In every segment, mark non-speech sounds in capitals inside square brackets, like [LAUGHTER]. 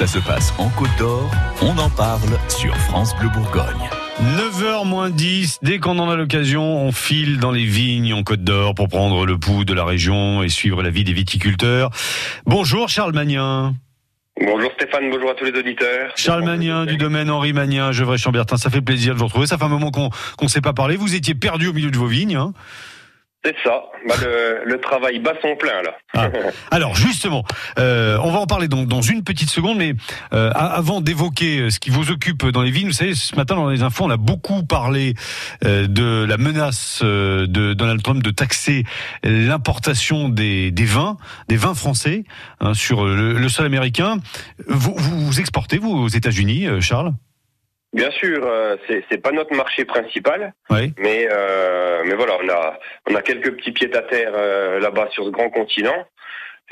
Ça se passe en Côte d'Or, on en parle sur France Bleu Bourgogne. 9h moins 10, dès qu'on en a l'occasion, on file dans les vignes en Côte d'Or pour prendre le pouls de la région et suivre la vie des viticulteurs. Bonjour Charles Magnin. Bonjour Stéphane, bonjour à tous les auditeurs. Charles Magnin du domaine Henri Magnin, Gevrey Chambertin, ça fait plaisir de vous retrouver. Ça fait un moment qu'on qu'on ne s'est pas parlé. Vous étiez perdu au milieu de vos vignes. Hein C'est ça, bah, le, le travail bat son plein là. Ah. [LAUGHS] Alors justement, euh, on va en parler dans, dans une petite seconde, mais euh, avant d'évoquer ce qui vous occupe dans les vignes, vous savez, ce matin dans les infos, on a beaucoup parlé euh, de la menace euh, de Donald Trump de taxer l'importation des, des vins, des vins français hein, sur le, le sol américain. Vous, vous, vous exportez vous aux États-Unis, euh, Charles? Bien sûr, euh, c'est c'est pas notre marché principal, Oui. mais euh, mais voilà, on a on a quelques petits pieds à terre euh, là-bas sur ce grand continent.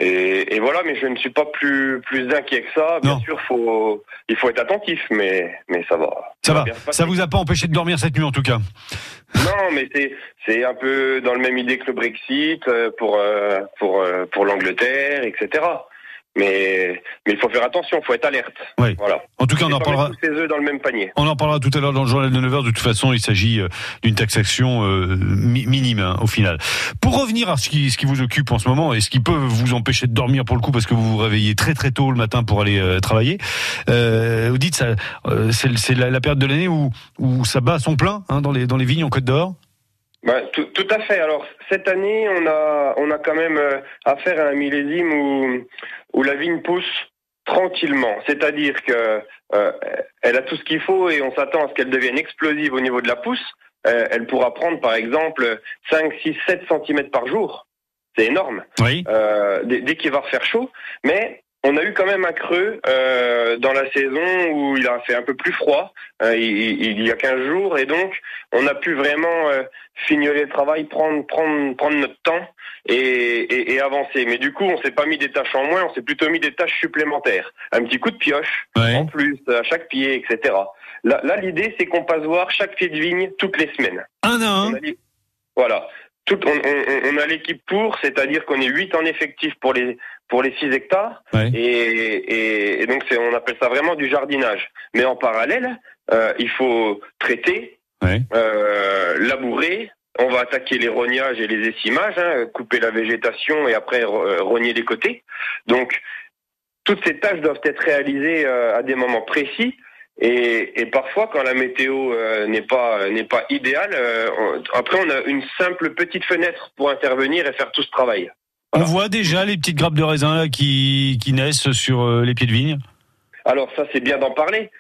Et, et voilà, mais je ne suis pas plus plus inquiet que ça. Bien Non. sûr, faut il faut être attentif, mais mais ça va. Ça va. passer. Ça vous a pas empêché de dormir cette nuit en tout cas? Non, mais c'est c'est un peu dans le même idée que le Brexit euh, pour euh, pour euh, pour l'Angleterre, etc. Mais mais il faut faire attention, il faut être alerte. Oui. Voilà. En tout cas, on en parlera. tous œufs dans le même panier. On en parlera tout à l'heure dans le journal de 9h. De toute façon, il s'agit euh, d'une taxation euh, mi- minime hein, au final. Pour revenir à ce qui, ce qui vous occupe en ce moment et ce qui peut vous empêcher de dormir pour le coup parce que vous vous réveillez très très tôt le matin pour aller euh, travailler, euh, vous dites ça, euh, c'est la, la période de l'année où, où ça bat à son plein hein, dans les dans les vignes en Côte d'Or. Bah, tout, tout à fait. Alors cette année, on a on a quand même euh, affaire à un millésime où où la vigne pousse tranquillement. C'est-à-dire que euh, elle a tout ce qu'il faut et on s'attend à ce qu'elle devienne explosive au niveau de la pousse. Euh, elle pourra prendre par exemple 5, 6, 7 cm par jour. C'est énorme. Oui. euh, dès, dès qu'il va refaire chaud. Mais on a eu quand même un creux euh, dans la saison où il a fait un peu plus froid, euh, il, il y a 15 jours, et donc on a pu vraiment euh, fignoler le travail, prendre, prendre, prendre notre temps et, et, et avancer. Mais du coup, on s'est pas mis des tâches en moins, on s'est plutôt mis des tâches supplémentaires. Un petit coup de pioche Ouais. en plus à chaque pied, etc. Là, là l'idée, c'est qu'on passe voir chaque pied de vigne toutes les semaines. Un à un. On a dit- Voilà. Tout, on, on- on a l'équipe pour, c'est-à-dire qu'on est 8 en effectif pour les pour les 6 hectares, Ouais. et, et, et donc c'est on appelle ça vraiment du jardinage. Mais en parallèle, euh, il faut traiter, Ouais. euh, labourer. On va attaquer les rognages et les essimages, hein, couper la végétation et après euh, rogner les côtés. Donc toutes ces tâches doivent être réalisées à des moments précis. Et, et parfois, quand la météo euh, n'est pas n'est pas idéale, euh, on- après on a une simple petite fenêtre pour intervenir et faire tout ce travail. On voit déjà les petites grappes de raisin là, qui, qui naissent sur euh, les pieds de vigne. Alors ça, c'est bien d'en parler.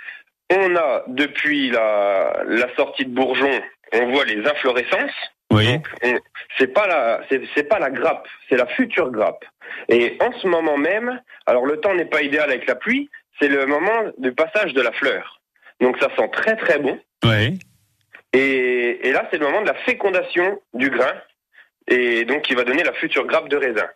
On a depuis la, la sortie de Bourgeon, on voit les inflorescences. Oui. C'est pas la c'est c'est pas la grappe, c'est la future grappe. Et en ce moment même, alors le temps n'est pas idéal avec la pluie, c'est le moment du passage de la fleur. Donc ça sent très très bon. Oui. Et, et là, c'est le moment de la fécondation du grain, et donc qui va donner la future grappe de raisin.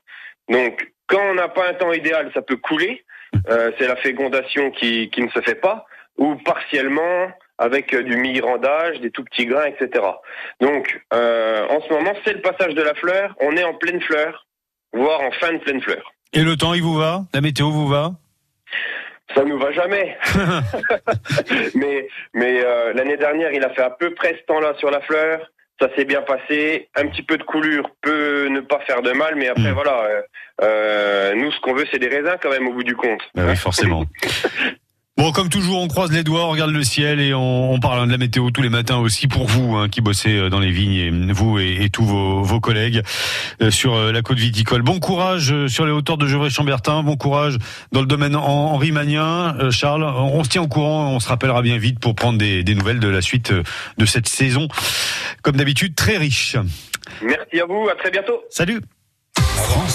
Donc, quand on n'a pas un temps idéal, ça peut couler. Euh, c'est la fécondation qui, qui ne se fait pas, ou partiellement avec euh, du mi-grandage, des tout petits grains, etc. Donc, euh, en ce moment, c'est le passage de la fleur. On est en pleine fleur, voire en fin de pleine fleur. Et le temps, il vous va? La météo vous va? Ça nous va jamais. [LAUGHS] mais mais euh, l'année dernière, il a fait à peu près ce temps-là sur la fleur. Ça s'est bien passé. Un petit peu de coulure peut ne pas faire de mal, mais après Mm. voilà. euh, euh, nous, ce qu'on veut, c'est des raisins quand même au bout du compte. Bah oui, forcément. [LAUGHS] Bon, comme toujours, on croise les doigts, on regarde le ciel et on, on parle hein, de la météo tous les matins aussi pour vous hein, qui bossez euh, dans les vignes, et vous et, et tous vos, vos collègues euh, sur euh, la côte viticole. Bon courage sur les hauteurs de Gevrey-Chambertin, bon courage dans le domaine en- Henri Magnien. Euh, Charles, on, on se tient au courant, on se rappellera bien vite pour prendre des, des nouvelles de la suite de cette saison, comme d'habitude très riche. Merci à vous. À très bientôt. Salut France